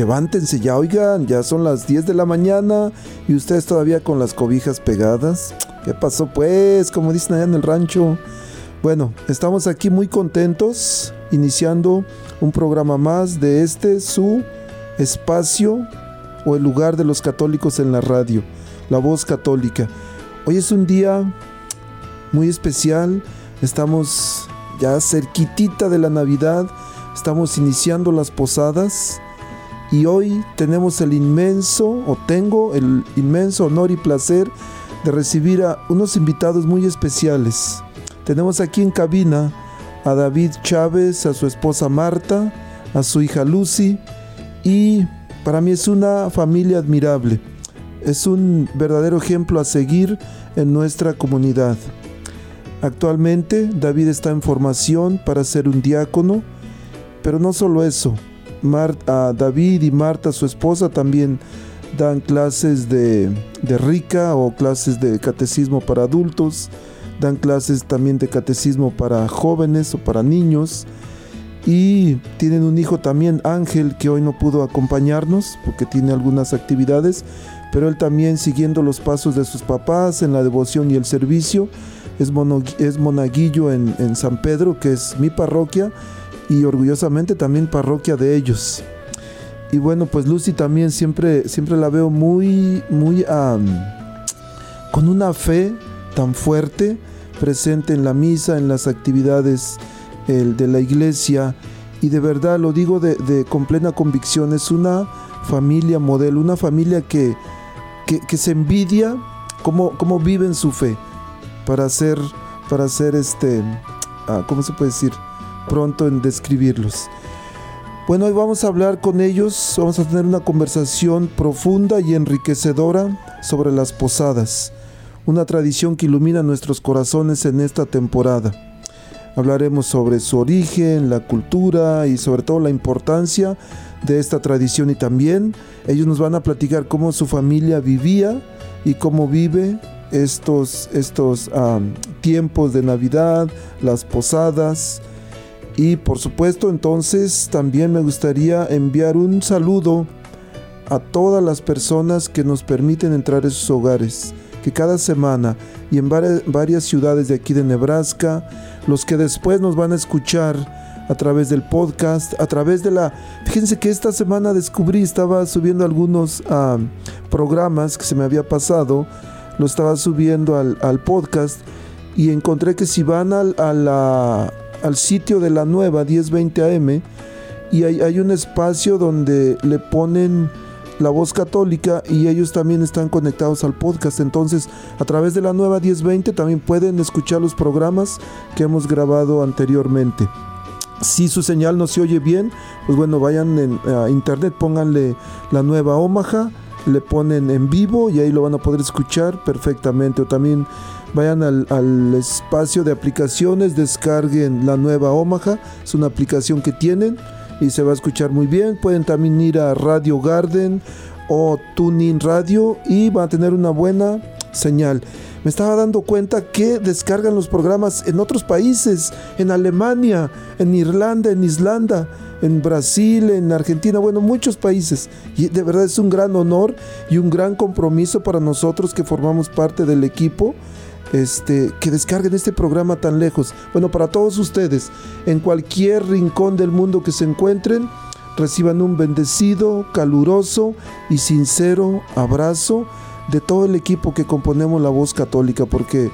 Levántense ya, oigan, ya son las 10 de la mañana y ustedes todavía con las cobijas pegadas. ¿Qué pasó pues? Como dicen allá en el rancho. Bueno, estamos aquí muy contentos iniciando un programa más de este su espacio o el lugar de los católicos en la radio, la voz católica. Hoy es un día muy especial, estamos ya cerquitita de la Navidad, estamos iniciando las posadas y hoy tenemos el inmenso, o tengo el inmenso honor y placer de recibir a unos invitados muy especiales. Tenemos aquí en cabina a David Chávez, a su esposa Marta, a su hija Lucy y para mí es una familia admirable. Es un verdadero ejemplo a seguir en nuestra comunidad. Actualmente David está en formación para ser un diácono, pero no solo eso. Mar- a David y Marta, su esposa, también dan clases de, de rica o clases de catecismo para adultos, dan clases también de catecismo para jóvenes o para niños. Y tienen un hijo también, Ángel, que hoy no pudo acompañarnos porque tiene algunas actividades, pero él también siguiendo los pasos de sus papás en la devoción y el servicio, es, mono- es monaguillo en, en San Pedro, que es mi parroquia, y orgullosamente también parroquia de ellos. Y bueno, pues Lucy también siempre, siempre la veo muy, muy con una fe tan fuerte, presente en la misa, en las actividades de la iglesia. Y de verdad lo digo de, con plena convicción, es una familia modelo, una familia que, que, que se envidia cómo, cómo viven su fe para ser, para ser este, ah, ¿cómo se puede decir? Pronto en describirlos. Bueno, hoy vamos a hablar con ellos, vamos a tener una conversación profunda y enriquecedora sobre las posadas, una tradición que ilumina nuestros corazones en esta temporada. Hablaremos sobre su origen, la cultura y sobre todo la importancia de esta tradición y también ellos nos van a platicar cómo su familia vivía y cómo vive estos, estos am, tiempos de Navidad, las posadas. Y por supuesto entonces también me gustaría enviar un saludo a todas las personas que nos permiten entrar en sus hogares, que cada semana y en vari- varias ciudades de aquí de Nebraska, los que después nos van a escuchar a través del podcast, a través de la... Fíjense que esta semana descubrí, estaba subiendo algunos ah, programas que se me había pasado, lo estaba subiendo al, al podcast y encontré que si van al, a la- al sitio de la nueva 1020 AM y hay, hay un espacio donde le ponen La Voz Católica y ellos también están conectados al podcast. Entonces, a través de la nueva 1020 también pueden escuchar los programas que hemos grabado anteriormente. Si su señal no se oye bien, pues bueno, vayan a internet, pónganle la nueva Omaha, le ponen en vivo y ahí lo van a poder escuchar perfectamente. O también vayan al, espacio de aplicaciones, descarguen la nueva Omaha, es una aplicación que tienen y se va a escuchar muy bien. Pueden también ir a Radio Garden o Tuning Radio y van a tener una buena señal me estaba dando cuenta que descargan los programas en otros países, en Alemania, en Irlanda, en Islanda, en Brasil, en Argentina, bueno, muchos países. Y de verdad es un gran honor y un gran compromiso para nosotros que formamos parte del equipo. Este, que descarguen este programa tan lejos. Bueno, para todos ustedes, en cualquier rincón del mundo que se encuentren, reciban un bendecido, caluroso y sincero abrazo de todo el equipo que componemos la voz católica, porque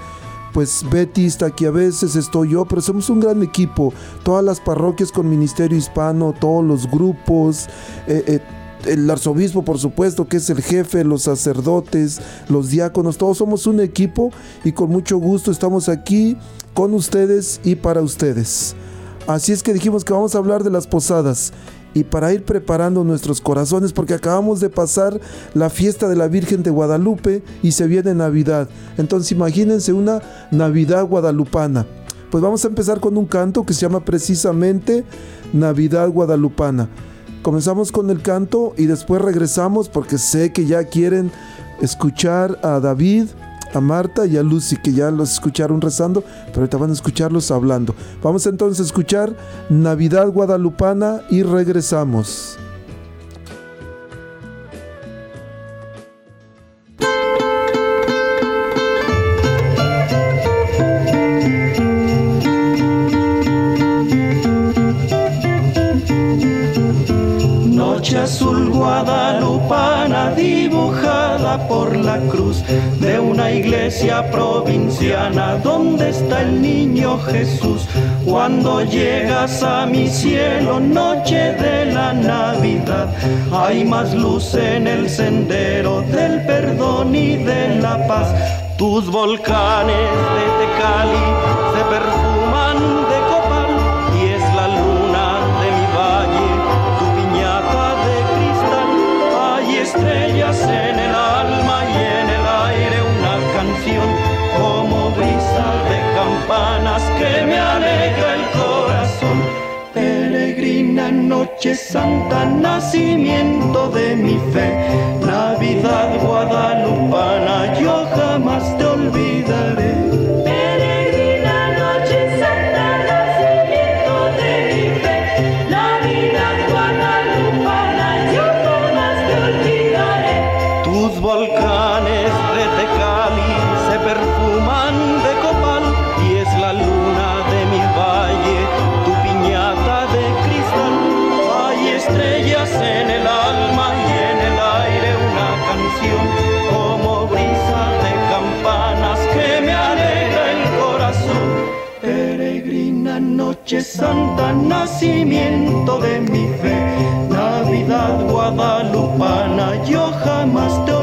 pues Betty está aquí a veces, estoy yo, pero somos un gran equipo. Todas las parroquias con ministerio hispano, todos los grupos, eh, eh, el arzobispo, por supuesto, que es el jefe, los sacerdotes, los diáconos, todos somos un equipo y con mucho gusto estamos aquí con ustedes y para ustedes. Así es que dijimos que vamos a hablar de las posadas y para ir preparando nuestros corazones, porque acabamos de pasar la fiesta de la Virgen de Guadalupe y se viene Navidad. Entonces imagínense una Navidad guadalupana. Pues vamos a empezar con un canto que se llama precisamente Navidad guadalupana. Comenzamos con el canto y después regresamos porque sé que ya quieren escuchar a David a Marta y a Lucy, que ya los escucharon rezando, pero ahorita van a escucharlos hablando. Vamos entonces a escuchar Navidad Guadalupana y regresamos. Azul guadalupana dibujada por la cruz de una iglesia provinciana donde está el niño Jesús. Cuando llegas a mi cielo, noche de la Navidad, hay más luz en el sendero del perdón y de la paz. Tus volcanes de Tecali se perfuman Noche santa, nacimiento de mi fe, Navidad guadalupana, yo jamás te olvidaré. Santa, nacimiento de mi fe, Navidad guadalupana, yo jamás te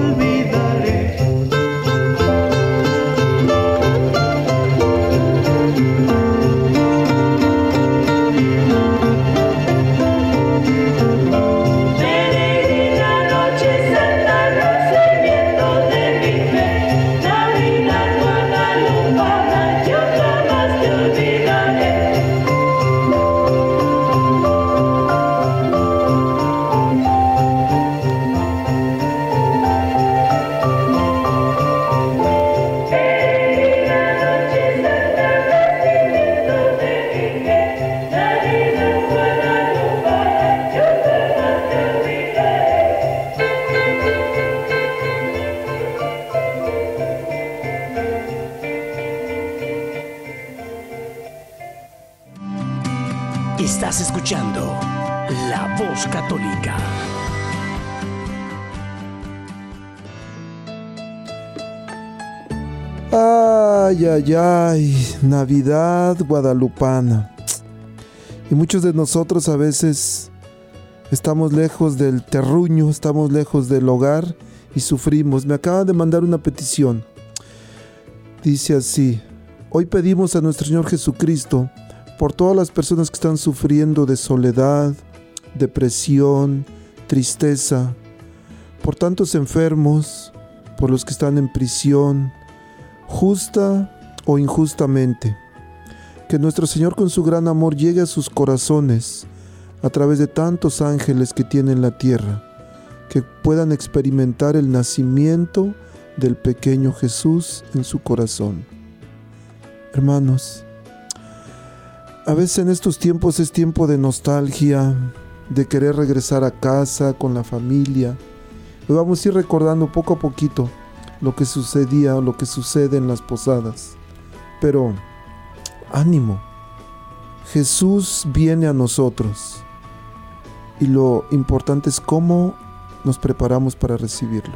Ay, ay, Navidad guadalupana. Y muchos de nosotros a veces Estamos lejos del terruño, estamos lejos del hogar y sufrimos. Me acaban de mandar una petición. Dice así, hoy pedimos a nuestro Señor Jesucristo por todas las personas que están sufriendo de soledad, depresión, tristeza, por tantos enfermos, por los que están en prisión, justa o injustamente. Que nuestro Señor con su gran amor llegue a sus corazones a través de tantos ángeles que tiene en la tierra, que puedan experimentar el nacimiento del pequeño Jesús en su corazón. Hermanos, a veces en estos tiempos es tiempo de nostalgia, de querer regresar a casa con la familia. Y vamos a ir recordando poco a poquito lo que sucedía o lo que sucede en las posadas. Pero ánimo, Jesús viene a nosotros y lo importante es cómo nos preparamos para recibirlo.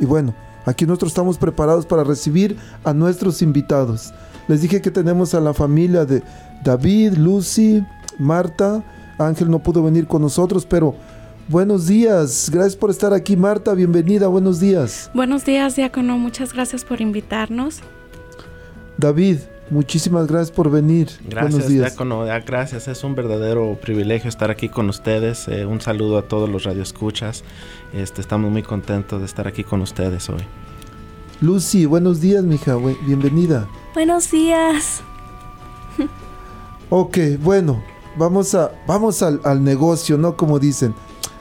Y bueno, aquí nosotros estamos preparados para recibir a nuestros invitados. Les dije que tenemos a la familia de David, Lucy, Marta. Ángel no pudo venir con nosotros, pero buenos días. Gracias por estar aquí, Marta. Bienvenida, buenos días. Buenos días, diácono. Muchas gracias por invitarnos. David, muchísimas gracias por venir. Gracias, buenos días. diácono. Gracias, es un verdadero privilegio estar aquí con ustedes. Eh, un saludo a todos los radioescuchas. Este, estamos muy contentos de estar aquí con ustedes hoy. Lucy, buenos días, mija. Bienvenida. Buenos días. Ok, bueno, vamos, a, vamos al, al negocio, ¿no? Como dicen.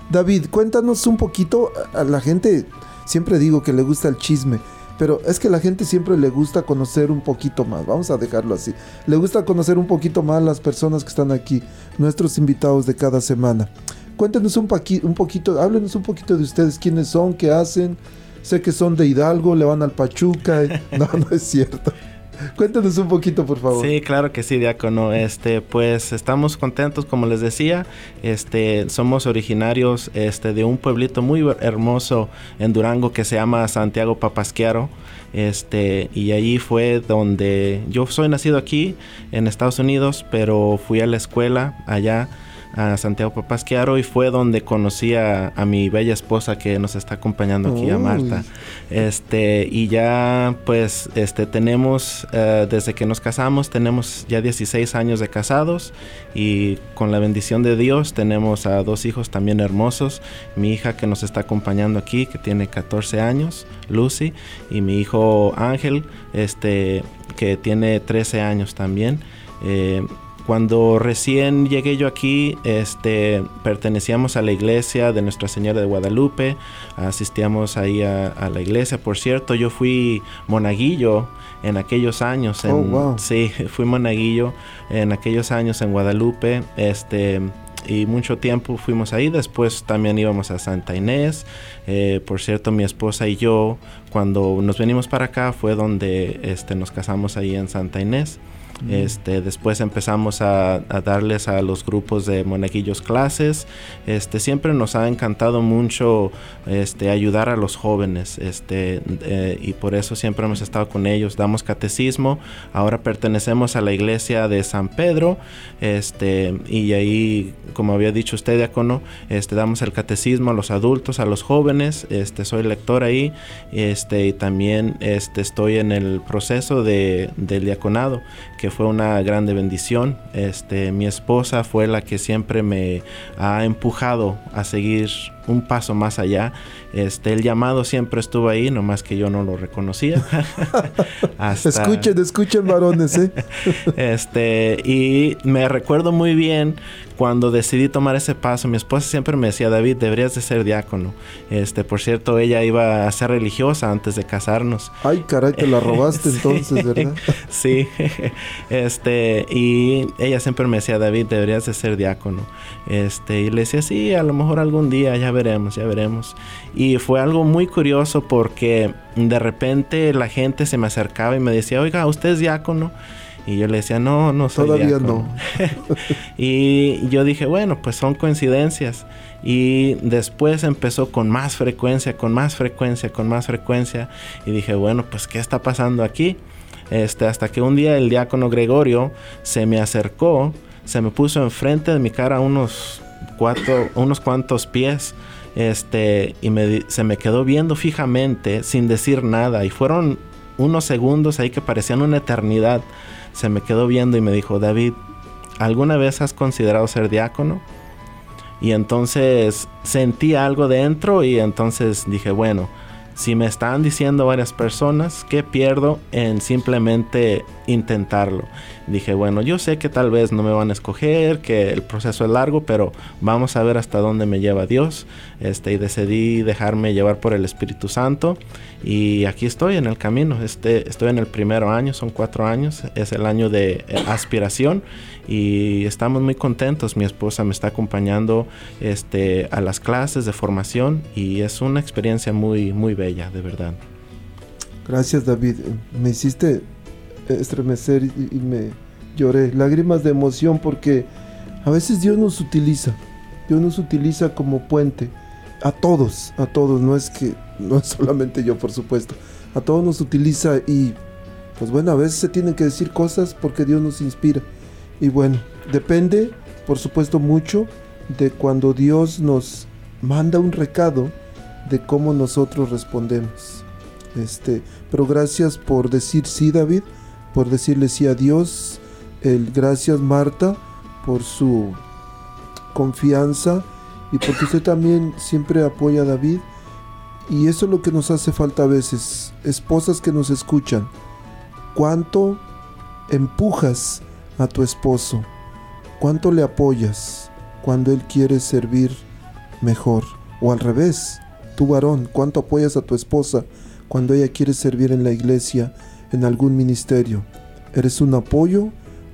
David, cuéntanos un poquito. A a la gente siempre digo que le gusta el chisme, pero es que la gente siempre le gusta conocer un poquito más. Vamos a dejarlo así. Le gusta conocer un poquito más las personas que están aquí, nuestros invitados de cada semana. Cuéntenos un, un poquito, háblenos un poquito de ustedes, quiénes son, qué hacen. Sé que son de Hidalgo, le van al Pachuca. eh. No, no es cierto. Cuéntenos un poquito, por favor. Sí, claro que sí, diácono. Este, pues estamos contentos, como les decía. Este, somos originarios este, de un pueblito muy hermoso en Durango que se llama Santiago Papasquiaro. Este, y allí fue donde yo soy nacido aquí en Estados Unidos, pero fui a la escuela allá a Santiago Papasquiaro y fue donde conocí a, a mi bella esposa que nos está acompañando aquí, a. Marta. Este, y ya pues este tenemos eh, desde que nos casamos tenemos ya 16 años de casados y con la bendición de Dios tenemos a dos hijos también hermosos, mi hija que nos está acompañando aquí que tiene 14 años, Lucy, y mi hijo Ángel, este que tiene 13 años también. Eh, cuando recién llegué yo aquí, este, pertenecíamos a la iglesia de Nuestra Señora de Guadalupe, asistíamos ahí a, a la iglesia. Por cierto, yo fui monaguillo en aquellos años. En, Oh, wow. Sí, fui monaguillo en aquellos años en Guadalupe. Este, y mucho tiempo fuimos ahí. Después también íbamos a Santa Inés. Eh, por cierto, mi esposa y yo, cuando nos venimos para acá, fue donde este, nos casamos ahí en Santa Inés. Este, después empezamos a, darles a los grupos de monaguillos clases. Este, siempre nos ha encantado mucho este, ayudar a los jóvenes este, eh, y por eso siempre hemos estado con ellos. Damos catecismo. Ahora pertenecemos a la iglesia de San Pedro este, y ahí, como había dicho usted, diácono, damos el catecismo a los adultos, a los jóvenes. Este, soy lector ahí y también estoy en el proceso de, del diaconado que fue una grande bendición. Este, mi esposa fue la que siempre me ha empujado a seguir un paso más allá. Este, el llamado siempre estuvo ahí, nomás que yo no lo reconocía. Hasta- Escuchen, escuchen, varones, ¿eh? este, y me recuerdo muy bien cuando decidí tomar ese paso. Mi esposa siempre me decía, David, deberías de ser diácono. Este, por cierto, ella iba a ser religiosa antes de casarnos. Ay, caray, te la robaste entonces, ¿verdad? Sí, este, y ella siempre me decía, David, deberías de ser diácono. Este, y le decía, sí, a lo mejor algún día, ya veremos, ya veremos. Y fue algo muy curioso porque de repente la gente se me acercaba y me decía, oiga, ¿usted es diácono? Y yo le decía, no, no soy Todavía diácono". y yo dije, bueno, pues son coincidencias. Y después empezó con más frecuencia, con más frecuencia, con más frecuencia. Y dije, bueno, pues ¿qué está pasando aquí? Este, hasta que un día el diácono Gregorio se me acercó, se me puso enfrente de mi cara unos cuatro, unos cuantos pies, este, y me, se me quedó viendo fijamente sin decir nada, y fueron unos segundos ahí que parecían una eternidad. Se me quedó viendo y me dijo, David, ¿alguna vez has considerado ser diácono? Y entonces sentí algo dentro y entonces dije, bueno, si me están diciendo varias personas, ¿qué pierdo en simplemente intentarlo? Dije, bueno, yo sé que tal vez no me van a escoger, que el proceso es largo, pero vamos a ver hasta dónde me lleva Dios. Este, y decidí dejarme llevar por el Espíritu Santo. Y aquí estoy en el camino. Este, estoy en el primer año, son cuatro años. Es el año de eh, aspiración. Y estamos muy contentos. Mi esposa me está acompañando este, a las clases de formación. Y es una experiencia muy, muy bella, de verdad. Gracias David, me hiciste estremecer y, me lloré, lágrimas de emoción porque a veces Dios nos utiliza, Dios nos utiliza como puente, a todos, a todos, no es que, no es solamente yo por supuesto, a todos nos utiliza y pues bueno, a veces se tienen que decir cosas porque Dios nos inspira. Y bueno, depende por supuesto mucho de cuando Dios nos manda un recado de cómo nosotros respondemos. Este, pero gracias por decir sí, David, por decirle sí a Dios. El, gracias, Marta, por su confianza y porque usted también siempre apoya a David. Y eso es lo que nos hace falta a veces. Esposas que nos escuchan. ¿Cuánto empujas a tu esposo? ¿Cuánto le apoyas cuando él quiere servir mejor? O al revés, tu varón, ¿cuánto apoyas a tu esposa cuando ella quiere servir en la iglesia, en algún ministerio? ¿Eres un apoyo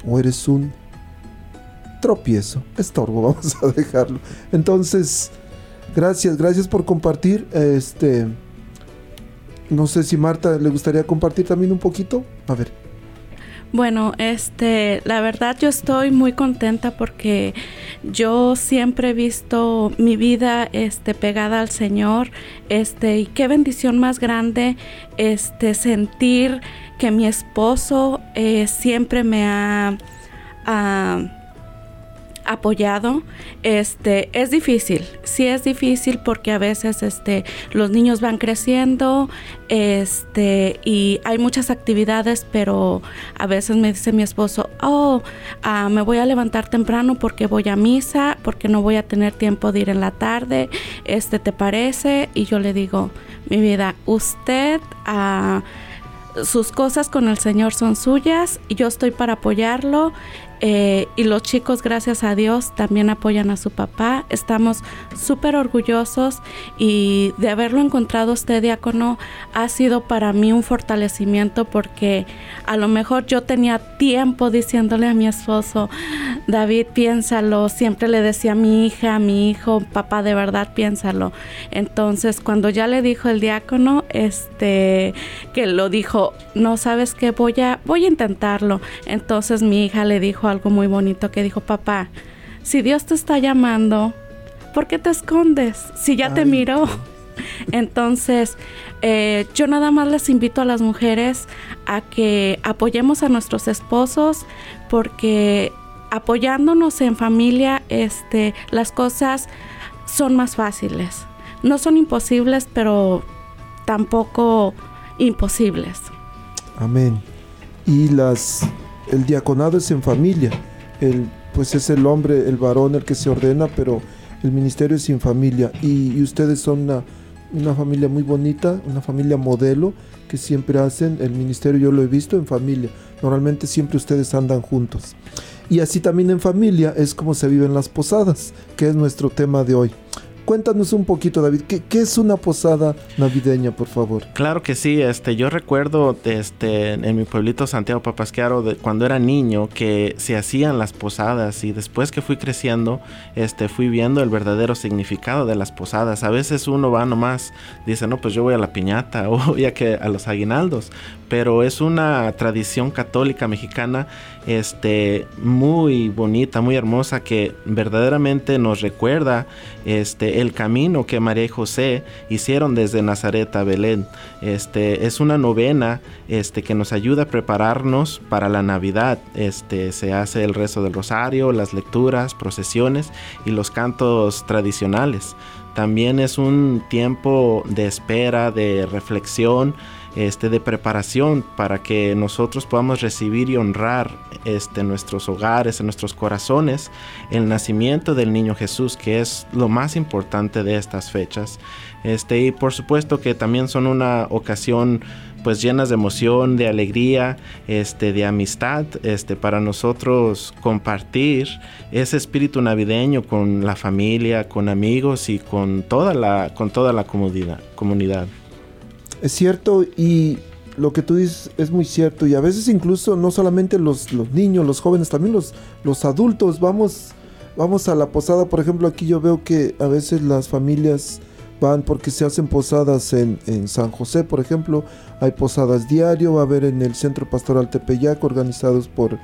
o eres un tropiezo? Estorbo, vamos a dejarlo. Entonces, gracias, gracias por compartir. Este, no sé si Marta le gustaría compartir también un poquito. A ver. Bueno, este, la verdad yo estoy muy contenta porque yo siempre he visto mi vida este pegada al Señor, este, y qué bendición más grande este sentir que mi esposo eh, siempre me ha ah, apoyado. Este, es difícil, sí es difícil porque a veces este los niños van creciendo, este y hay muchas actividades, pero a veces me dice mi esposo, "Oh, ah, me voy a levantar temprano porque voy a misa, porque no voy a tener tiempo de ir en la tarde." Este, ¿te parece? Y yo le digo, "Mi vida, usted ah, sus cosas con el Señor son suyas y yo estoy para apoyarlo. Eh, y los chicos, gracias a Dios, también apoyan a su papá. Estamos súper orgullosos y de haberlo encontrado usted, diácono, ha sido para mí un fortalecimiento porque a lo mejor yo tenía tiempo diciéndole a mi esposo, David, piénsalo. Siempre le decía a mi hija, a mi hijo, papá, de verdad, piénsalo. Entonces, cuando ya le dijo el diácono, este, que lo dijo, no sabes qué, voy a, voy a intentarlo. Entonces mi hija le dijo algo muy bonito que dijo, papá, si Dios te está llamando, ¿por qué te escondes? Si ya te miró. Entonces, eh, yo nada más les invito a las mujeres a que apoyemos a nuestros esposos porque apoyándonos en familia, este, las cosas son más fáciles. No son imposibles, pero tampoco imposibles. Amén. Y las el diaconado es en familia. El pues es el hombre, el varón el que se ordena, pero el ministerio es sin familia y, ustedes son una, una familia muy bonita, una familia modelo que siempre hacen el ministerio, yo lo he visto en familia. Normalmente siempre ustedes andan juntos. Y así también en familia es como se viven las posadas, que es nuestro tema de hoy. Cuéntanos un poquito, David, ¿qué, es una posada navideña, por favor? Claro que sí, este, yo recuerdo este, en mi pueblito Santiago Papasquiaro, cuando era niño, que se hacían las posadas y después que fui creciendo, este, fui viendo el verdadero significado de las posadas. A veces uno va nomás, dice, no, pues yo voy a la piñata o voy a, que, a los aguinaldos, pero es una tradición católica mexicana este, muy bonita, muy hermosa, que verdaderamente nos recuerda este, el camino que María y José hicieron desde Nazaret a Belén. Este, es una novena este, que nos ayuda a prepararnos para la Navidad. Este, se hace el rezo del rosario, las lecturas, procesiones y los cantos tradicionales. También es un tiempo de espera, de reflexión, este, de preparación para que nosotros podamos recibir y honrar este, nuestros hogares, en nuestros corazones, el nacimiento del niño Jesús, que es lo más importante de estas fechas. Este, y por supuesto que también son una ocasión pues llenas de emoción, de alegría, este, de amistad, este, para nosotros compartir ese espíritu navideño con la familia, con amigos y con toda la, comunidad. Es cierto y lo que tú dices es muy cierto y a veces incluso no solamente los, los niños, los jóvenes, también los, los adultos. Vamos, vamos a la posada, por ejemplo aquí yo veo que a veces las familias van porque se hacen posadas en, en San José, por ejemplo, hay posadas diario, va a haber en el Centro Pastoral Tepeyac organizados por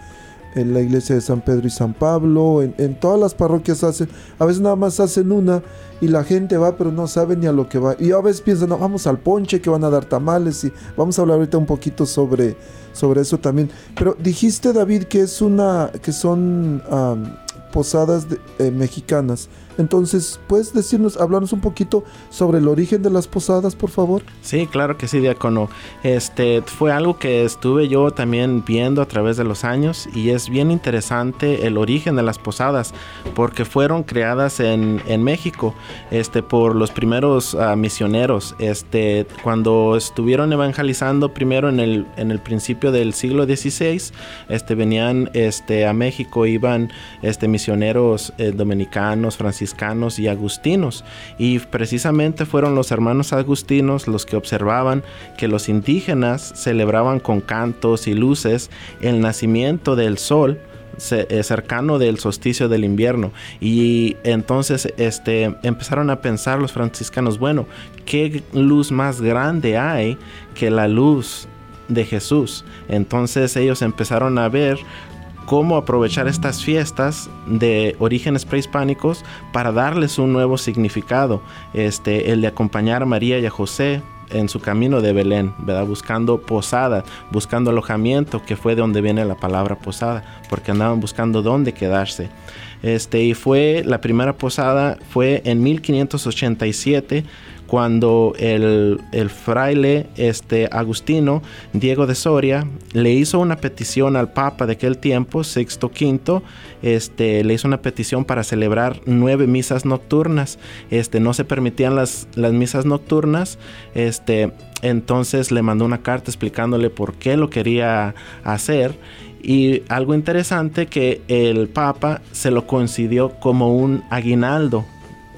en la iglesia de San Pedro y San Pablo, en, en, todas las parroquias hacen, a veces nada más hacen una y la gente va pero no sabe ni a lo que va. Y a veces piensan, no, vamos al ponche que van a dar tamales y vamos a hablar ahorita un poquito sobre, sobre eso también. Pero dijiste David que es una, que son um, posadas de, eh, mexicanas. Entonces, ¿puedes decirnos, hablarnos un poquito sobre el origen de las posadas, por favor? Sí, claro que sí, diácono. Este fue algo que estuve yo también viendo a través de los años y es bien interesante el origen de las posadas porque fueron creadas en, México este, por los primeros uh, misioneros. Este, cuando estuvieron evangelizando primero en el, en el principio del siglo XVI, este, venían este, a México, iban este, misioneros eh, dominicanos, franciscanos, franciscanos y agustinos. Y precisamente fueron los hermanos agustinos los que observaban que los indígenas celebraban con cantos y luces el nacimiento del sol cercano del solsticio del invierno y entonces este empezaron a pensar los franciscanos bueno qué luz más grande hay que la luz de Jesús entonces ellos empezaron a ver cómo aprovechar estas fiestas de orígenes prehispánicos para darles un nuevo significado, este, el de acompañar a María y a José en su camino de Belén, ¿verdad? Buscando posada, buscando alojamiento, que fue de donde viene la palabra posada, porque andaban buscando dónde quedarse. Este, y fue la primera posada fue en 1587 cuando el, el, fraile este, agustino Diego de Soria le hizo una petición al Papa de aquel tiempo, Sexto V, este, le hizo una petición para celebrar nueve misas nocturnas. Este, no se permitían las, las misas nocturnas. Este, entonces le mandó una carta explicándole por qué lo quería hacer. Y algo interesante que el Papa se lo concedió como un aguinaldo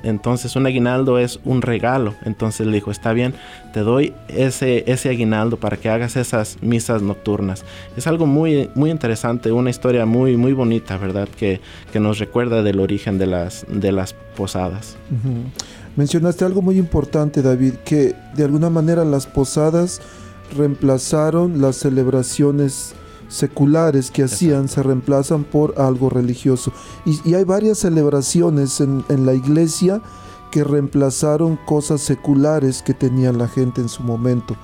entonces un aguinaldo es un regalo. Entonces le dijo, está bien, te doy ese, ese aguinaldo para que hagas esas misas nocturnas. Es algo muy, muy interesante, una historia muy, muy bonita, ¿verdad? Que, que nos recuerda del origen de las, de las posadas. Mencionaste algo muy importante, David, que de alguna manera las posadas reemplazaron las celebraciones seculares que hacían Exacto. se reemplazan por algo religioso. Y, y hay varias celebraciones en, en, la iglesia que reemplazaron cosas seculares que tenía la gente en su momento.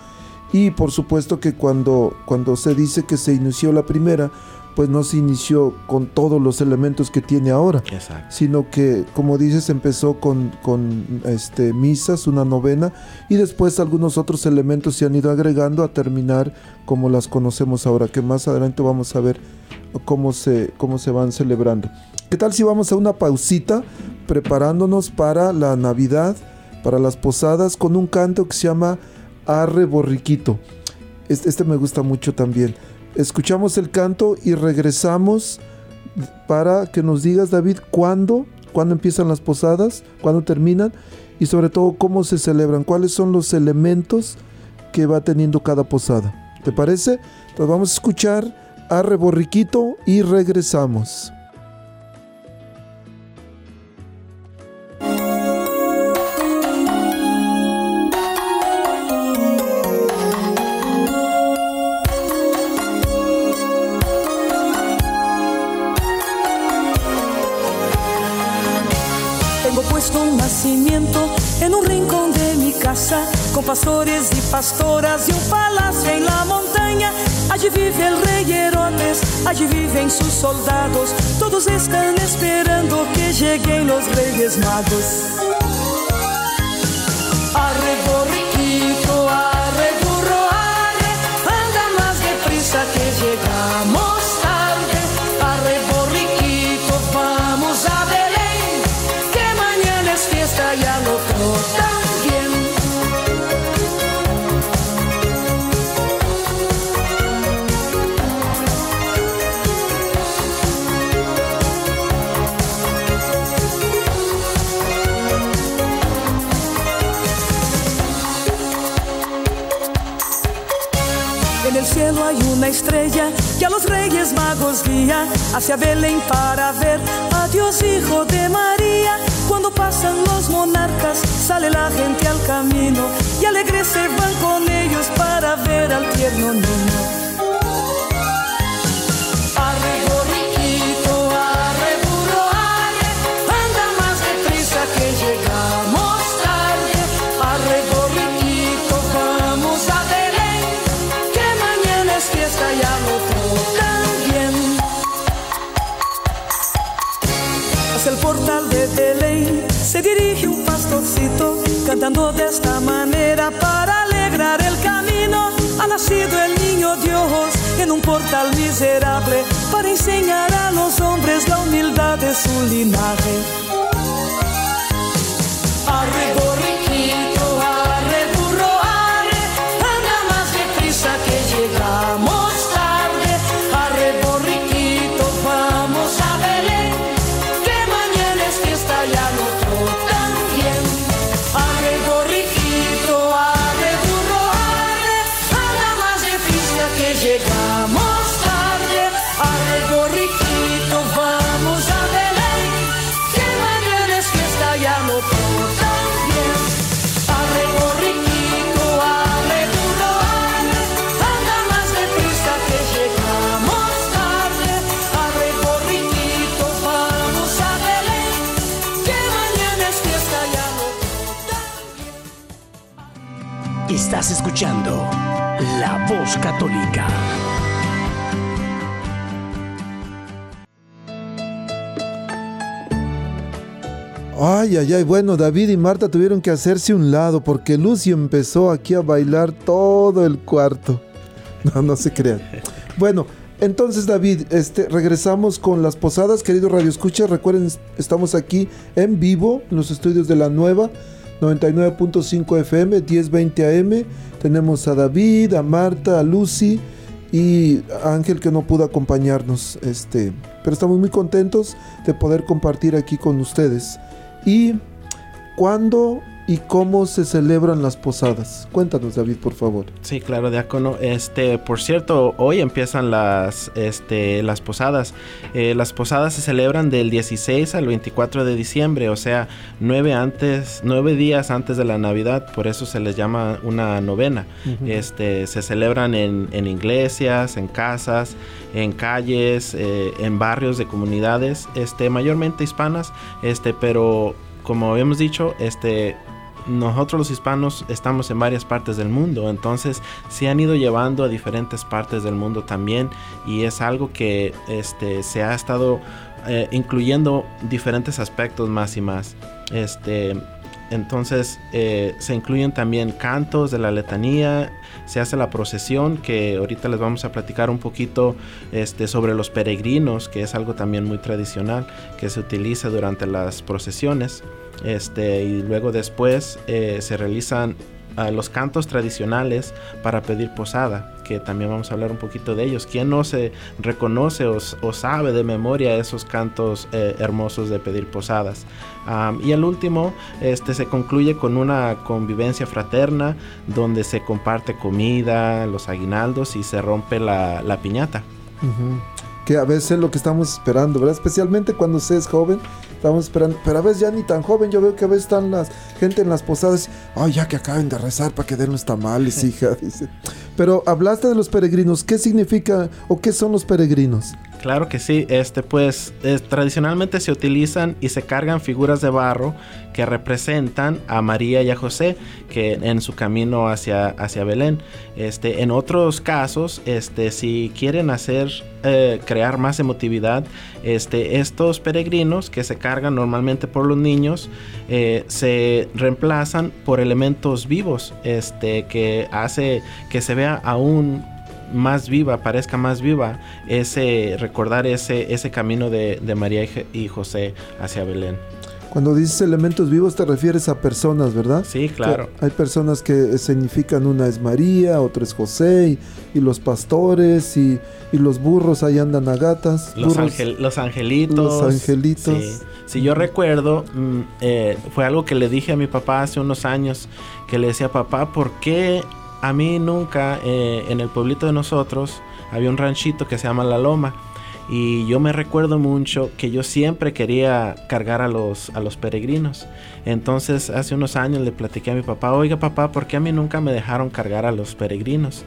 Y por supuesto que cuando, cuando se dice que se inició la primera, pues no se inició con todos los elementos que tiene ahora, Exacto. sino que, como dices, empezó con, con este, misas, una novena, y después algunos otros elementos se han ido agregando a terminar como las conocemos ahora, que más adelante vamos a ver cómo se, cómo se van celebrando. ¿Qué tal si vamos a una pausita preparándonos para la Navidad, para las posadas, con un canto que se llama Arre Borriquito? Este, este me gusta mucho también escuchamos el canto y regresamos para que nos digas, David, cuándo, cuándo empiezan las posadas, cuándo terminan y sobre todo cómo se celebran, cuáles son los elementos que va teniendo cada posada. ¿Te parece? Entonces vamos a escuchar a Reborriquito y regresamos. Nacimiento en un rincón de mi casa, con pastores y pastoras y un palacio en la montaña. Allí vive el rey Herodes, allí viven sus soldados, todos están esperando que lleguen los reyes magos. Arre una estrella que a los reyes magos guía hacia Belén para ver a Dios Hijo de María. Cuando pasan los monarcas, sale la gente al camino y alegres se van con ellos para ver al tierno niño. Dirige un pastorcito cantando de esta manera para alegrar el camino. Ha nacido el niño Dios en un portal miserable para enseñar a los hombres la humildad de su linaje. Arre La Voz Católica. Ay, ay, ay. Bueno, David y Marta tuvieron que hacerse un lado porque Lucio empezó aquí a bailar todo el cuarto. No, no se crean. Bueno, entonces David, este, regresamos con las posadas, querido Radio Escucha. Recuerden, estamos aquí en vivo en los estudios de la nueva 99.5 FM, 1020 AM. Tenemos a David, a Marta, a Lucy y a Ángel que no pudo acompañarnos. Este, pero estamos muy contentos de poder compartir aquí con ustedes. ¿Y cuándo y cómo se celebran las posadas? Cuéntanos, David, por favor. Sí, claro, diácono. Este, por cierto, hoy empiezan las, este, las posadas. Eh, las posadas se celebran del 16 al 24 de diciembre, o sea, nueve antes, nueve días antes de la Navidad. Por eso se les llama una novena. Este, se celebran en, en iglesias, en casas, en calles, eh, en barrios de comunidades, este, mayormente hispanas, este, pero como habíamos dicho, este, nosotros los hispanos estamos en varias partes del mundo, entonces se han ido llevando a diferentes partes del mundo también y es algo que este, se ha estado eh, incluyendo diferentes aspectos más y más. Este, entonces eh, se incluyen también cantos de la letanía, se hace la procesión, que ahorita les vamos a platicar un poquito este, sobre los peregrinos, que es algo también muy tradicional que se utiliza durante las procesiones. Este, y luego después eh, se realizan ah, los cantos tradicionales para pedir posada, que también vamos a hablar un poquito de ellos. ¿Quién no se reconoce o, sabe de memoria esos cantos eh, hermosos de pedir posadas? Y el último este, se concluye con una convivencia fraterna donde se comparte comida, los aguinaldos y se rompe la, piñata. Ujú. Que a veces es lo que estamos esperando, ¿verdad? Especialmente cuando se es joven, estamos esperando. Pero a veces ya ni tan joven, yo veo que a veces están las gente en las posadas. Ay, ya que acaben de rezar para que den los tamales, hija, dice. Pero hablaste de los peregrinos, ¿qué significa o qué son los peregrinos? Claro que sí, este pues es- tradicionalmente se utilizan y se cargan figuras de barro que representan a María y a José que en su camino hacia, hacia Belén. Este, en otros casos, este, si quieren hacer eh, crear más emotividad, este, estos peregrinos que se cargan normalmente por los niños eh, se reemplazan por elementos vivos, este, que hace que se vea aún más viva, parezca más viva ese recordar ese, ese camino de, de María y, José hacia Belén. Cuando dices elementos vivos te refieres a personas, ¿verdad? Sí, claro. Que Hay personas que significan una es María, otra es José, y, y los pastores y, y los burros ahí andan a gatas. Los, burros- angel- los angelitos. Los angelitos. Sí. Si yo recuerdo, mm, eh, fue algo que le dije a mi papá hace unos años, que le decía, papá, ¿por qué a mí nunca eh, en el pueblito de nosotros había un ranchito que se llama La Loma? Y yo me recuerdo mucho que yo siempre quería cargar a los, a los peregrinos. Entonces hace unos años le platiqué a mi papá, oiga papá, ¿por qué a mí nunca me dejaron cargar a los peregrinos?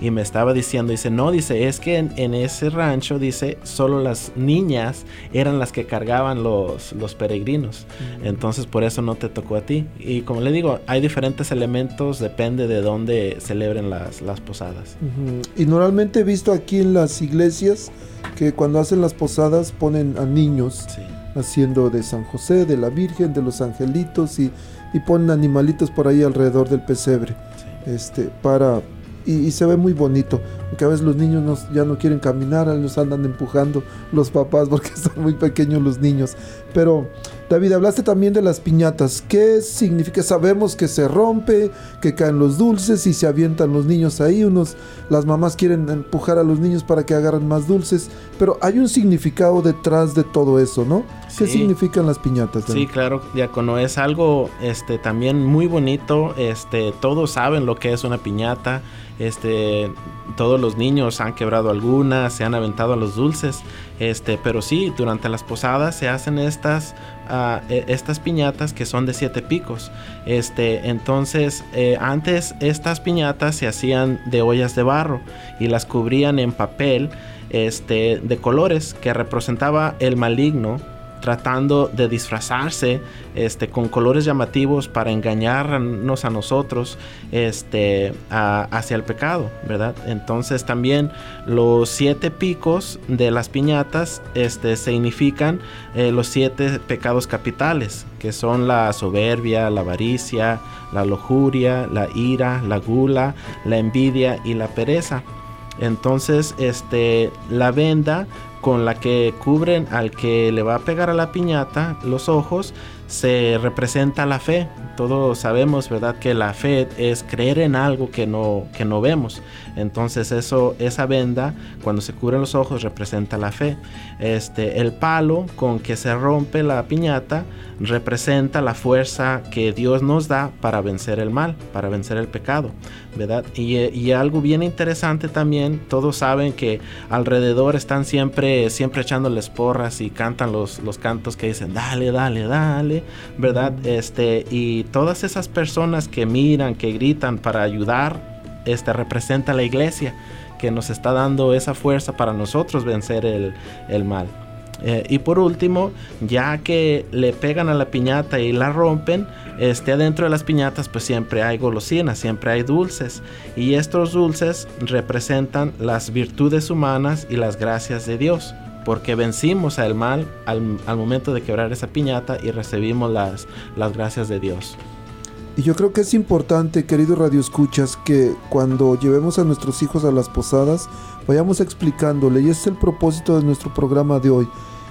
Y me estaba diciendo, dice, no, dice, es que en, en ese rancho, dice, solo las niñas eran las que cargaban los, los peregrinos. Entonces por eso no te tocó a ti. Y como le digo, hay diferentes elementos, depende de dónde celebren las, las posadas. Y normalmente he visto aquí en las iglesias que cuando hacen las posadas ponen a niños Sí. haciendo de San José, de la Virgen, de los angelitos y, y ponen animalitos por ahí alrededor del pesebre. Este, para. Y, y se ve muy bonito. Porque a veces los niños no- ya no quieren caminar, los andan empujando los papás porque están muy pequeños los niños. Pero, David, hablaste también de las piñatas. ¿Qué significa? Sabemos que se rompe, que caen los dulces y se avientan los niños ahí. Unos, las mamás quieren empujar a los niños para que agarren más dulces. Pero hay un significado detrás de todo eso, ¿no? ¿Qué Sí. significan las piñatas? Sí, David? claro, diácono, es algo este también muy bonito, este todos saben lo que es una piñata, este todos los niños han quebrado algunas, se han aventado a los dulces, este, pero sí, durante las posadas se hacen estas ah, e- estas piñatas que son de siete picos. Este, entonces, eh, antes estas piñatas se hacían de ollas de barro y las cubrían en papel este, de colores que representaba el maligno tratando de disfrazarse este, con colores llamativos para engañarnos a nosotros este, a- hacia el pecado, ¿verdad? Entonces también los siete picos de las piñatas este, significan eh, los siete pecados capitales, que son la soberbia, la avaricia, la lujuria, la ira, la gula, la envidia y la pereza. Entonces, este, la venda con la que cubren al que le va a pegar a la piñata los ojos se representa la fe. Todos sabemos, ¿verdad?, que la fe es creer en algo que no, que no vemos. Entonces, eso, esa venda, cuando se cubren los ojos, representa la fe. Este, el palo con que se rompe la piñata representa la fuerza que Dios nos da para vencer el mal, para vencer el pecado, Y, algo bien interesante también, todos saben que alrededor están siempre, siempre echándoles porras y cantan los, los cantos que dicen, dale, dale, dale, ¿verdad? Este, y todas esas personas que miran, que gritan para ayudar, este, representa la iglesia que nos está dando esa fuerza para nosotros vencer el, el mal. Eh, y por último, ya que le pegan a la piñata y la rompen, este, adentro de las piñatas pues siempre hay golosinas, siempre hay dulces. Y estos dulces representan las virtudes humanas y las gracias de Dios. Porque vencimos al mal al, al momento de quebrar esa piñata y recibimos las, las gracias de Dios. Y yo creo que es importante, querido Radio Escuchas, que cuando llevemos a nuestros hijos a las posadas, vayamos explicándole, y ese es el propósito de nuestro programa de hoy,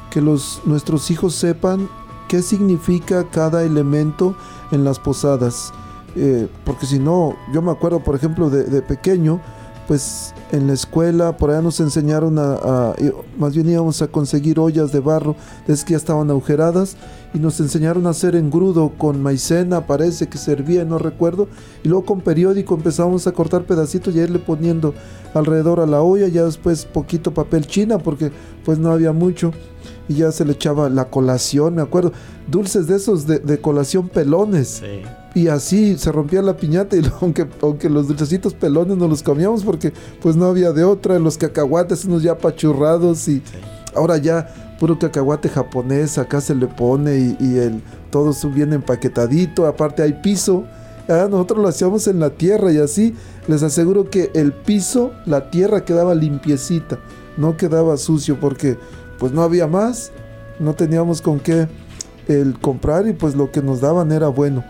que los, nuestros hijos sepan qué significa cada elemento en las posadas. Eh, porque si no, yo me acuerdo, por ejemplo, de, pequeño, pues en la escuela por allá nos enseñaron a, a- más bien íbamos a conseguir ollas de barro, es que ya estaban agujeradas, y nos enseñaron a hacer engrudo con maicena, parece que servía, no recuerdo, y luego con periódico empezamos a cortar pedacitos y a irle poniendo alrededor a la olla, ya después poquito papel china, porque pues no había mucho, y ya se le echaba la colación, me acuerdo, dulces de esos de, de colación pelones. Sí. Y así se rompía la piñata y aunque, aunque los dulcecitos pelones no los comíamos porque pues no había de otra, los cacahuates unos ya apachurrados y ahora ya puro cacahuate japonés, acá se le pone y, el, todo viene empaquetadito, aparte hay piso. Ah, nosotros lo hacíamos en la tierra y así les aseguro que el piso, la tierra quedaba limpiecita, no quedaba sucio porque pues no había más, no teníamos con qué el comprar y pues lo que nos daban era bueno.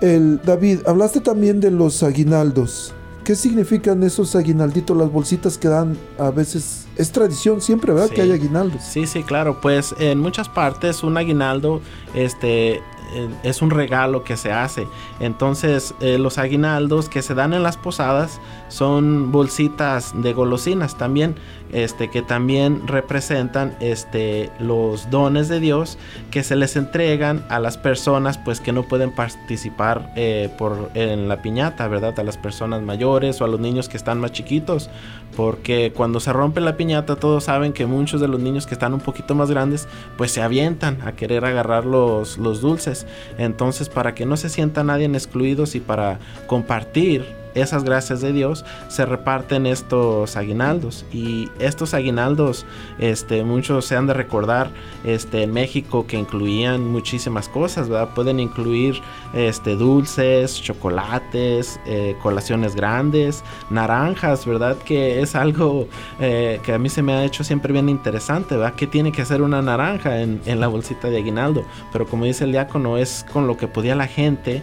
El David, hablaste también de los aguinaldos. ¿Qué significan esos aguinalditos, las bolsitas que dan a veces? Es tradición siempre, ¿verdad? Sí. Que hay aguinaldos. Sí, sí, claro. Pues en muchas partes un aguinaldo este, eh, es un regalo que se hace. Entonces eh, los aguinaldos que se dan en las posadas son bolsitas de golosinas también, este, que también representan este, los dones de Dios que se les entregan a las personas pues que no pueden participar eh, por, en la piñata, ¿verdad? A las personas mayores o a los niños que están más chiquitos. Porque cuando se rompe la piñata todos saben que muchos de los niños que están un poquito más grandes pues se avientan a querer agarrar los, los dulces. Entonces para que no se sienta nadie excluidos y para compartir esas gracias de Dios se reparten estos aguinaldos. Y estos aguinaldos este muchos se han de recordar este en México que incluían muchísimas cosas verdad pueden incluir este dulces chocolates eh, colaciones grandes naranjas verdad que es algo eh, que a mí se me ha hecho siempre bien interesante verdad que tiene que hacer una naranja en, la bolsita de aguinaldo pero como dice el diácono es con lo que podía la gente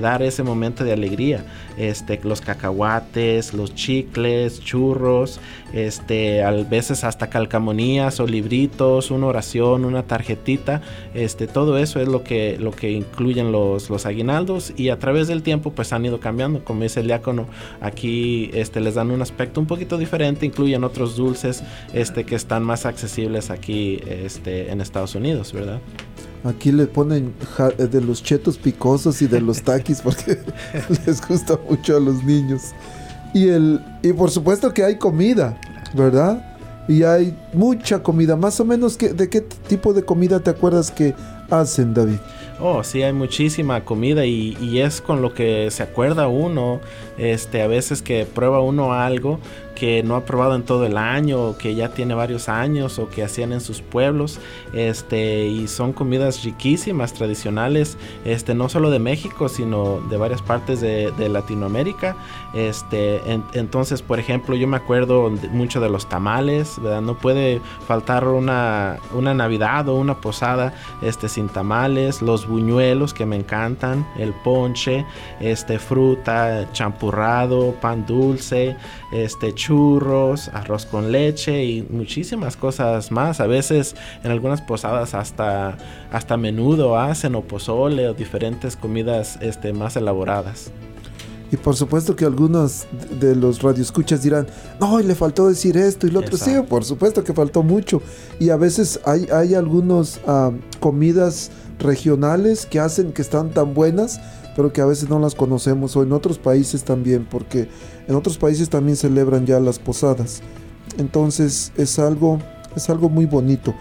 dar ese momento de alegría este los cacahuates, los chicles, churros, este, a veces hasta calcamonías o libritos, una oración, una tarjetita, este, todo eso es lo que, lo que incluyen los, los aguinaldos y a través del tiempo pues han ido cambiando, como dice el diácono, aquí este, les dan un aspecto un poquito diferente, incluyen otros dulces este, que están más accesibles aquí este, en Estados Unidos, ¿verdad? Aquí le ponen eh, de los chetos picosos y de los taquis porque les gusta mucho a los niños. Y, el, y por supuesto que hay comida, ¿verdad? Y hay mucha comida. Más o menos, que, ¿de qué tipo de comida te acuerdas que hacen, David? Oh, sí, hay muchísima comida y, y es con lo que se acuerda uno, este, a veces que prueba uno algo que no ha probado en todo el año o que ya tiene varios años o que hacían en sus pueblos, este, y son comidas riquísimas, tradicionales, este, no solo de México, sino de varias partes de, Latinoamérica, este, en- entonces, por ejemplo, yo me acuerdo mucho de los tamales, ¿verdad? No puede faltar una, una Navidad o una posada, este, sin tamales, los buñuelos que me encantan, el ponche, este, fruta, champurrado, pan dulce, este, churros, arroz con leche y muchísimas cosas más. A veces en algunas posadas hasta, hasta menudo hacen o pozole o diferentes comidas este, más elaboradas. Y por supuesto que algunos de los radioescuchas dirán, no, y le faltó decir esto y lo otro. Sí, por supuesto que faltó mucho. Y a veces hay, hay algunos ah, comidas regionales que hacen que están tan buenas, pero que a veces no las conocemos. O en otros países también, porque en otros países también celebran ya las posadas. Entonces es algo, es algo muy bonito.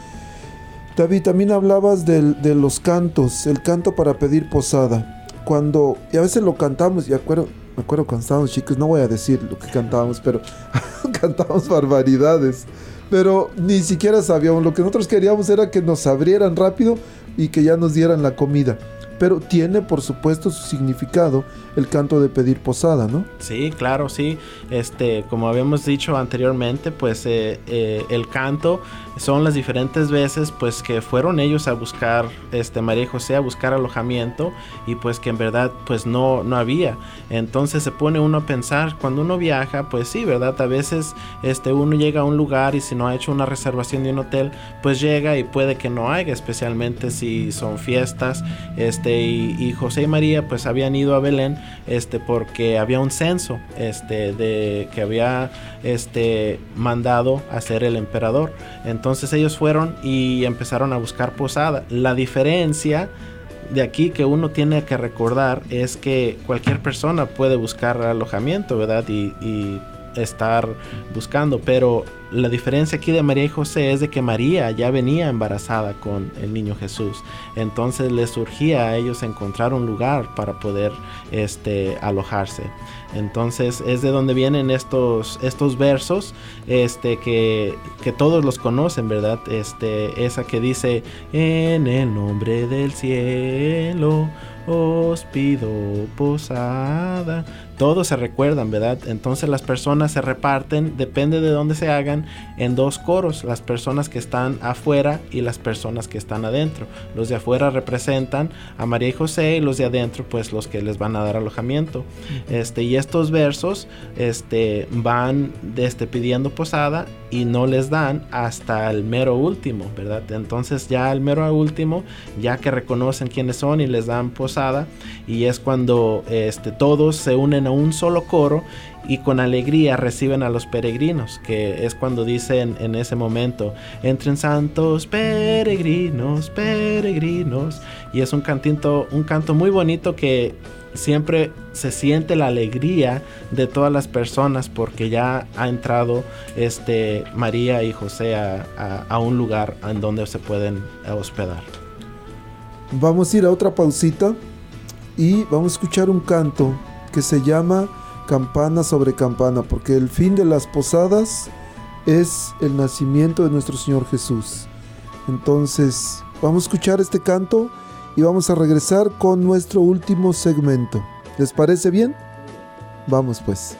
David, también hablabas del- de los cantos, el canto para pedir posada. Cuando, y a veces lo cantamos, y acuerdo, me acuerdo cuando estábamos chicos, no voy a decir lo que cantábamos, pero cantábamos barbaridades. Pero ni siquiera sabíamos, lo que nosotros queríamos era que nos abrieran rápido y que ya nos dieran la comida. Pero tiene, por supuesto, su significado el canto de pedir posada, ¿no? Sí, claro, sí. Este, como habíamos dicho anteriormente, pues eh, eh, el canto son las diferentes veces, pues que fueron ellos a buscar, este, María José a buscar alojamiento y pues que en verdad, pues no, no había. Entonces se pone uno a pensar, cuando uno viaja, pues sí, verdad, a veces, este, uno llega a un lugar y si no ha hecho una reservación de un hotel, pues llega y puede que no haya, especialmente si son fiestas, este, y, José y María, pues habían ido a Belén este porque había un censo este de que había este mandado hacer el emperador. Entonces ellos fueron y empezaron a buscar posada. La diferencia de aquí que uno tiene que recordar es que cualquier persona puede buscar alojamiento verdad y, y estar buscando pero la diferencia aquí de María y José es de que María ya venía embarazada con el niño Jesús. Entonces les surgía a ellos encontrar un lugar para poder este, alojarse. Entonces es de donde vienen estos, estos versos este, que, que todos los conocen, ¿verdad? Este, esa que dice, en el nombre del cielo os pido posada. Todos se recuerdan, ¿verdad? Entonces las personas se reparten, depende de dónde se hagan, en dos coros. Las personas que están afuera y las personas que están adentro. Los de afuera representan a María y José y los de adentro, pues los que les van a dar alojamiento. Este, y estos versos este, van este, pidiendo posada y no les dan hasta el mero último, ¿verdad? Entonces ya el mero último, ya que reconocen quiénes son y les dan posada, y es cuando este, todos se unen a un solo coro y con alegría reciben a los peregrinos, que es cuando dicen en ese momento, entren santos peregrinos, peregrinos, y es un cantito, un canto muy bonito que siempre se siente la alegría de todas las personas porque ya ha entrado este María y José a, a- a un lugar en donde se pueden hospedar. Vamos a ir a otra pausita y vamos a escuchar un canto que se llama Campana sobre Campana, porque el fin de las posadas es el nacimiento de nuestro Señor Jesús. Entonces, vamos a escuchar este canto y vamos a regresar con nuestro último segmento. ¿Les parece bien? Vamos pues.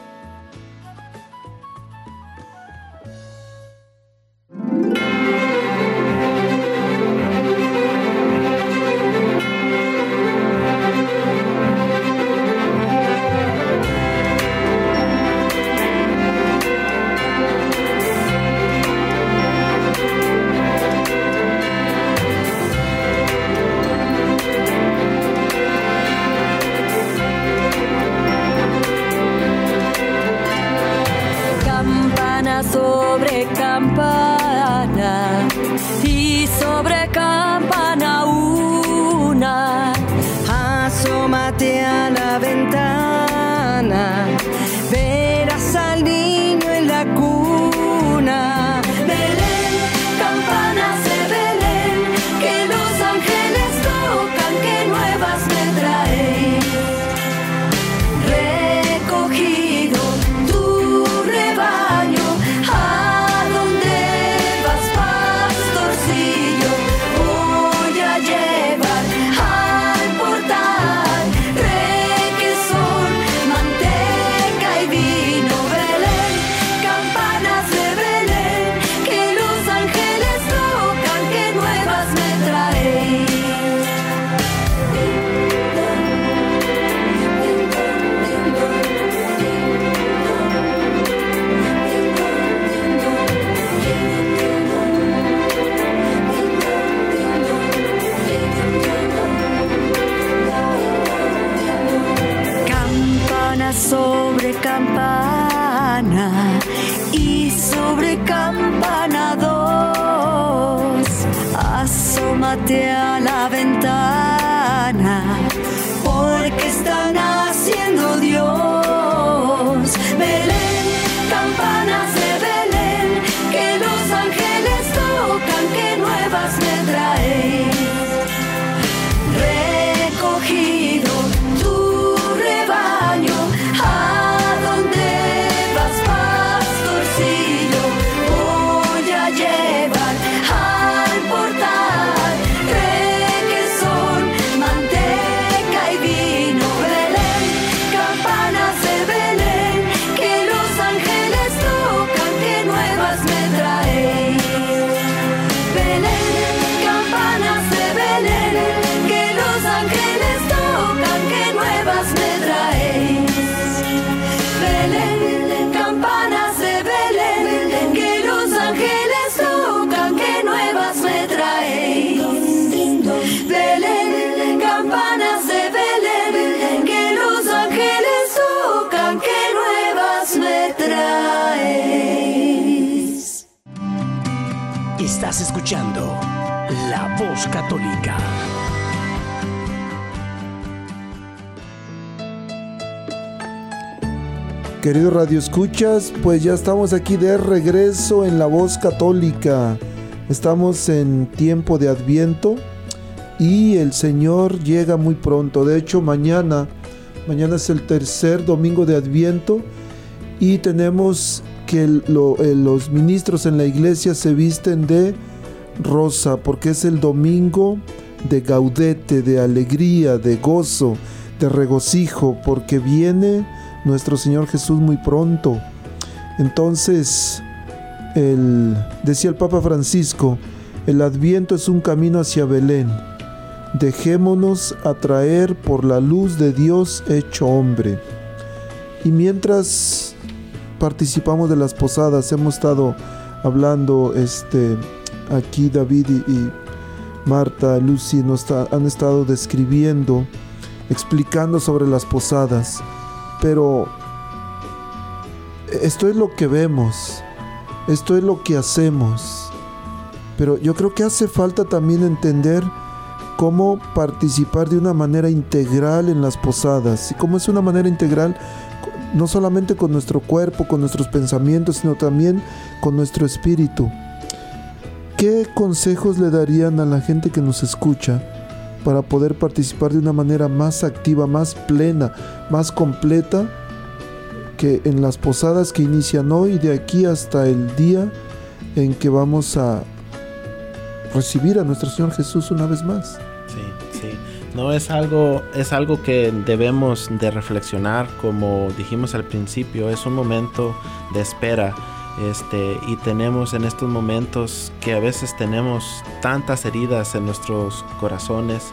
Querido Radio Escuchas, pues ya estamos aquí de regreso en la voz católica. Estamos en tiempo de Adviento y el Señor llega muy pronto. De hecho, mañana, mañana es el tercer domingo de Adviento y tenemos que eh, los ministros en la iglesia se visten de rosa porque es el domingo de gaudete, de alegría, de gozo, de regocijo, porque viene nuestro Señor Jesús muy pronto. Entonces, el, decía el Papa Francisco, el adviento es un camino hacia Belén. Dejémonos atraer por la luz de Dios hecho hombre. Y mientras participamos de las posadas, hemos estado hablando este, aquí David y, Marta, Lucy han estado describiendo, explicando sobre las posadas. Pero esto es lo que vemos, esto es lo que hacemos. Pero yo creo que hace falta también entender cómo participar de una manera integral en las posadas. Y cómo es una manera integral no solamente con nuestro cuerpo, con nuestros pensamientos, sino también con nuestro espíritu. ¿Qué consejos le darían a la gente que nos escucha para poder participar de una manera más activa, más plena, más completa que en las posadas que inician hoy, de aquí hasta el día en que vamos a recibir a nuestro Señor Jesús una vez más? Sí, sí. No es algo, es algo que debemos de reflexionar, como dijimos al principio, es un momento de espera. Este, y tenemos en estos momentos que a veces tenemos tantas heridas en nuestros corazones,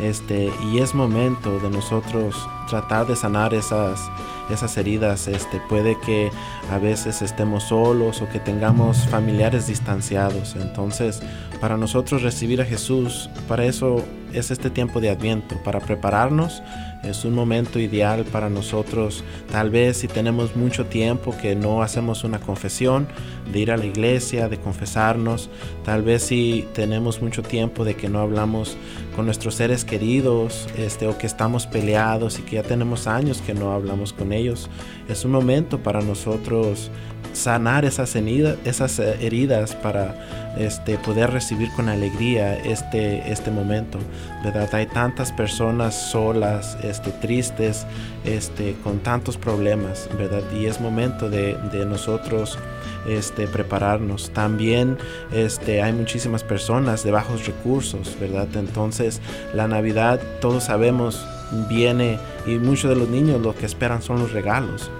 este, y es momento de nosotros tratar de sanar esas, esas heridas. Este, puede que a veces estemos solos o que tengamos familiares distanciados. Entonces, para nosotros recibir a Jesús, para eso es este tiempo de Adviento, para prepararnos. Es un momento ideal para nosotros, tal vez si tenemos mucho tiempo que no hacemos una confesión, de ir a la iglesia, de confesarnos, tal vez si tenemos mucho tiempo de que no hablamos con nuestros seres queridos, este, o que estamos peleados y que ya tenemos años que no hablamos con ellos, es un momento para nosotros sanar esas heridas, esas eh, heridas para este, poder recibir con alegría este, este momento, ¿verdad? Hay tantas personas solas, este, tristes, este, con tantos problemas, ¿verdad? Y es momento de, de nosotros este, prepararnos. También este, hay muchísimas personas de bajos recursos, ¿verdad? Entonces la Navidad, todos sabemos, viene y muchos de los niños lo que esperan son los regalos,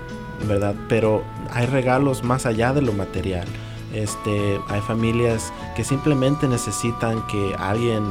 ¿verdad? Pero hay regalos más allá de lo material. Este, hay familias que simplemente necesitan que alguien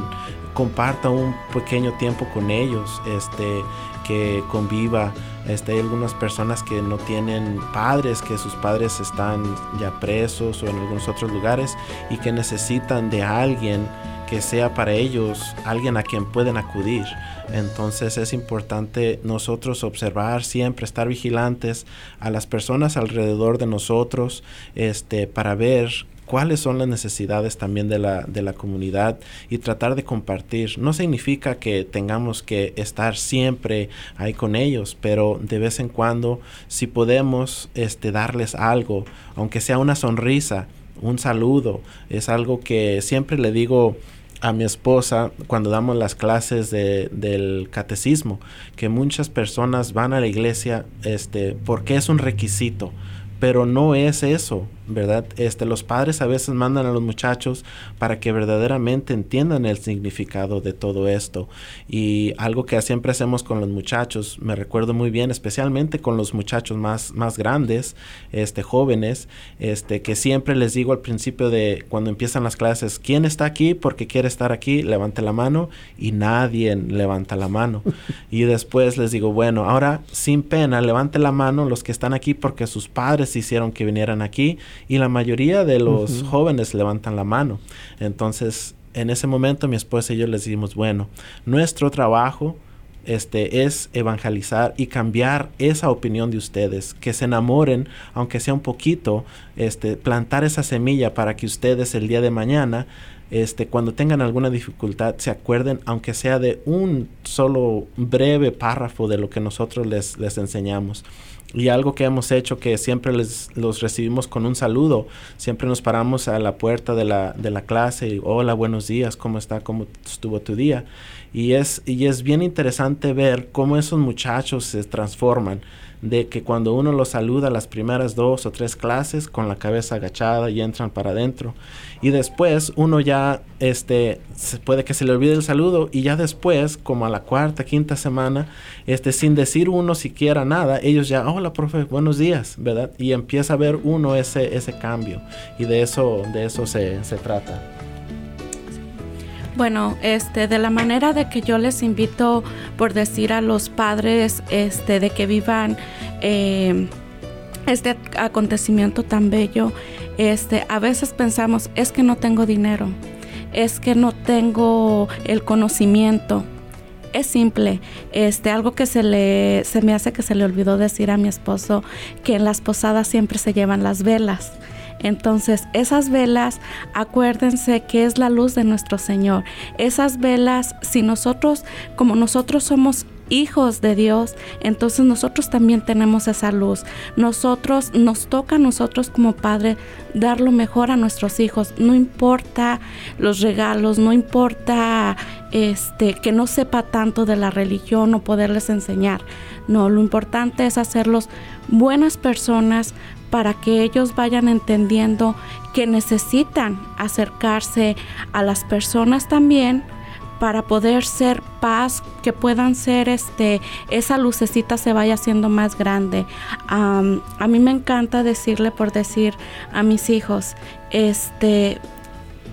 comparta un pequeño tiempo con ellos, este, que conviva. Este, hay algunas personas que no tienen padres, que sus padres están ya presos o en algunos otros lugares y que necesitan de alguien que sea para ellos alguien a quien pueden acudir. Entonces es importante nosotros observar siempre, estar vigilantes a las personas alrededor de nosotros, este, para ver cuáles son las necesidades también de la, de la comunidad y tratar de compartir. No significa que tengamos que estar siempre ahí con ellos, pero de vez en cuando, si podemos este, darles algo, aunque sea una sonrisa, un saludo, es algo que siempre le digo a mi esposa cuando damos las clases de, del catecismo, que muchas personas van a la iglesia este, porque es un requisito, pero no es eso, ¿verdad? Este, los padres a veces mandan a los muchachos para que verdaderamente entiendan el significado de todo esto. Y algo que siempre hacemos con los muchachos, me recuerdo muy bien, especialmente con los muchachos más, más grandes, este, jóvenes, este, que siempre les digo al principio de cuando empiezan las clases, ¿quién está aquí porque quiere estar aquí? Levante la mano y nadie levanta la mano. y después les digo, bueno, ahora sin pena, levante la mano los que están aquí porque sus padres hicieron que vinieran aquí y la mayoría de los jóvenes levantan la mano. Entonces, en ese momento mi esposa y yo les dijimos, bueno, nuestro trabajo este es evangelizar y cambiar esa opinión de ustedes, que se enamoren, aunque sea un poquito, este plantar esa semilla para que ustedes el día de mañana este, cuando tengan alguna dificultad, se acuerden, aunque sea de un solo breve párrafo de lo que nosotros les, les enseñamos. Y algo que hemos hecho que siempre les, los recibimos con un saludo. Siempre nos paramos a la puerta de la, de la clase y hola, buenos días, ¿cómo está? ¿Cómo estuvo tu día? Y es, y es bien interesante ver cómo esos muchachos se transforman de que cuando uno los saluda las primeras dos o tres clases con la cabeza agachada y entran para adentro. Y después uno ya este se puede que se le olvide el saludo y ya después como a la cuarta quinta semana este sin decir uno siquiera nada ellos ya hola profe buenos días verdad y empieza a ver uno ese ese cambio. Y de eso de eso se, se trata Bueno, este, de la manera de que yo les invito, por decir a los padres, este, de que vivan eh, este acontecimiento tan bello, este, a veces pensamos, es que no tengo dinero, es que no tengo el conocimiento. Es simple, este, algo que se le, se me hace que se le olvidó decir a mi esposo, que en las posadas siempre se llevan las velas. Entonces, esas velas, acuérdense que es la luz de nuestro Señor. Esas velas, si nosotros, como nosotros somos hijos de Dios, entonces nosotros también tenemos esa luz. Nosotros, nos toca a nosotros como padre dar lo mejor a nuestros hijos. No importa los regalos, no importa este que no sepa tanto de la religión o poderles enseñar. No, lo importante es hacerlos buenas personas para que ellos vayan entendiendo que necesitan acercarse a las personas también para poder ser paz, que puedan ser este, esa lucecita se vaya haciendo más grande. Am, a mí me encanta decirle por decir a mis hijos, este,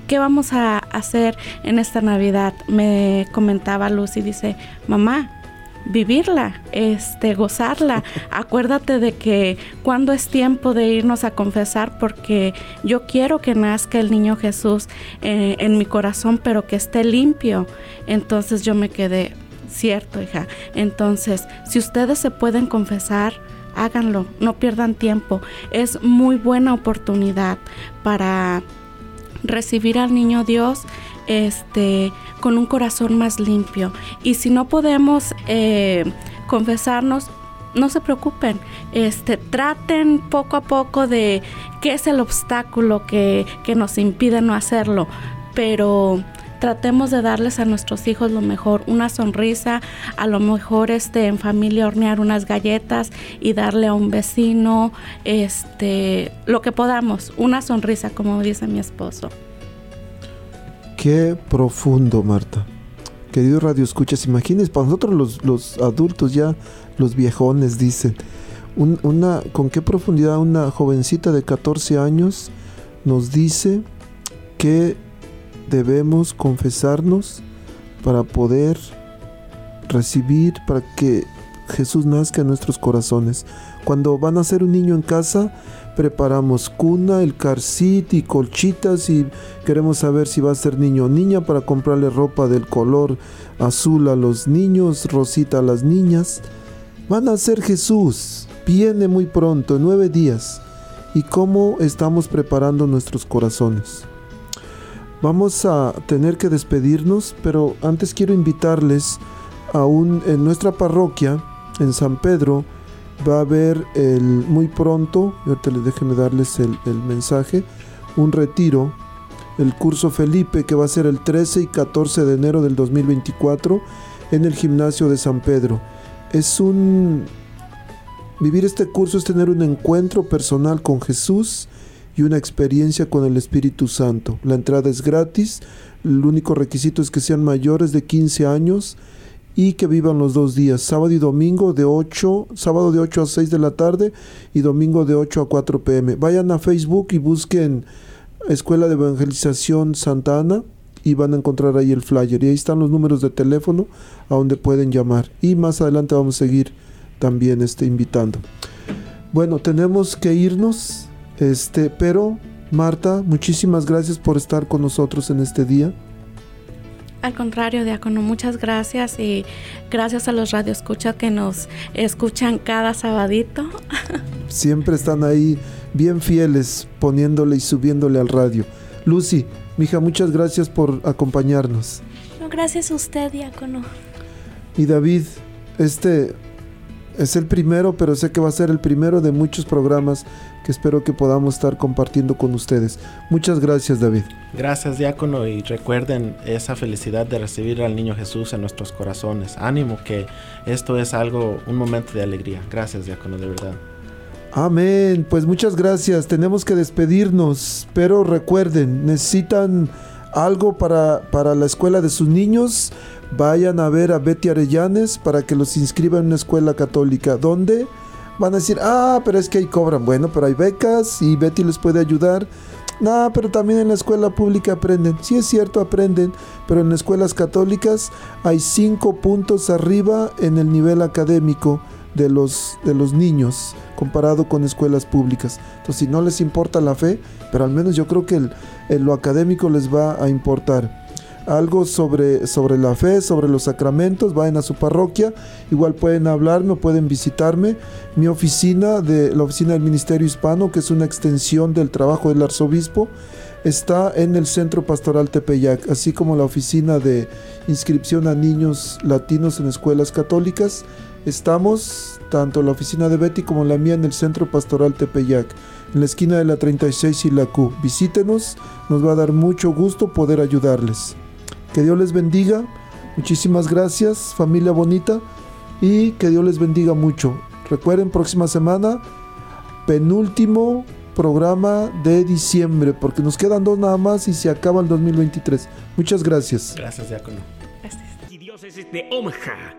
¿qué vamos a hacer en esta Navidad? Me comentaba Lucy, dice, mamá, vivirla, este, gozarla. Acuérdate de que cuando es tiempo de irnos a confesar, porque yo quiero que nazca el niño Jesús eh, en mi corazón, pero que esté limpio. Entonces yo me quedé, cierto, hija. Entonces, si ustedes se pueden confesar, háganlo, no pierdan tiempo. Es muy buena oportunidad para recibir al niño Dios este con un corazón más limpio y si no podemos eh, confesarnos no se preocupen este traten poco a poco de qué es el obstáculo que, que nos impide no hacerlo pero tratemos de darles a nuestros hijos lo mejor, una sonrisa, a lo mejor este en familia hornear unas galletas y darle a un vecino este lo que podamos, una sonrisa como dice mi esposo. Qué profundo, Marta. Querido Radio Escuchas, imagínense, para nosotros los, los adultos ya, los viejones dicen, un- una, con qué profundidad una jovencita de 14 años nos dice que debemos confesarnos para poder recibir, para que Jesús nazca en nuestros corazones. Cuando van a ser un niño en casa, preparamos cuna, el car seat y colchitas y queremos saber si va a ser niño o niña para comprarle ropa del color azul a los niños, rosita a las niñas. Van a ser Jesús, viene muy pronto, en nueve días. ¿Y cómo estamos preparando nuestros corazones? Vamos a tener que despedirnos, pero antes quiero invitarles a un en nuestra parroquia en San Pedro va a haber el muy pronto, ahorita les déjenme darles el, el mensaje, un retiro, el curso Felipe que va a ser el 13 y 14 de enero del 2024 en el gimnasio de San Pedro. Es un vivir este curso es tener un encuentro personal con Jesús y una experiencia con el Espíritu Santo. La entrada es gratis, el único requisito es que sean mayores de 15 años y que vivan los dos días, sábado y domingo de 8, sábado de 8 a 6 de la tarde y domingo de 8 a 4 pm. Vayan a Facebook y busquen Escuela de Evangelización Santa Ana y van a encontrar ahí el flyer y ahí están los números de teléfono a donde pueden llamar y más adelante vamos a seguir también este invitando. Bueno, tenemos que irnos, este, pero Marta, muchísimas gracias por estar con nosotros en este día. Al contrario, Diácono, muchas gracias y gracias a los radioescuchas que nos escuchan cada sabadito. Siempre están ahí bien fieles poniéndole y subiéndole al radio. Lucy, mija, muchas gracias por acompañarnos. No, gracias a usted, diácono. Y David, este Es el primero, pero sé que va a ser el primero de muchos programas que espero que podamos estar compartiendo con ustedes. Muchas gracias, David. Gracias, diácono, y recuerden esa felicidad de recibir al niño Jesús en nuestros corazones. Ánimo que esto es algo, un momento de alegría. Gracias, diácono, de verdad. Amén. Pues muchas gracias. Tenemos que despedirnos, pero recuerden, necesitan algo para, para la escuela de sus niños. Vayan a ver a Betty Arellanes para que los inscriba en una escuela católica. ¿Dónde? Van a decir, ah, pero es que ahí cobran. Bueno, pero hay becas y Betty les puede ayudar. No, pero también en la escuela pública aprenden. Sí es cierto, aprenden, pero en escuelas católicas hay cinco puntos arriba en el nivel académico de los, de los niños comparado con escuelas públicas. Entonces, si no les importa la fe, pero al menos yo creo que el, lo académico les va a importar. Algo sobre, sobre la fe, sobre los sacramentos, vayan a su parroquia, igual pueden hablarme o pueden visitarme. Mi oficina, de la oficina del Ministerio Hispano, que es una extensión del trabajo del arzobispo, está en el Centro Pastoral Tepeyac, así como la oficina de inscripción a niños latinos en escuelas católicas. Estamos, tanto la oficina de Betty como la mía, en el Centro Pastoral Tepeyac, en la esquina de la 36 y la Q. Visítenos, nos va a dar mucho gusto poder ayudarles. Que Dios les bendiga, muchísimas gracias, familia bonita, y que Dios les bendiga mucho. Recuerden, próxima semana, penúltimo programa de diciembre, porque nos quedan dos nada más y se acaba el 2023. Muchas gracias. Gracias, diácono. Diócesis de Omaha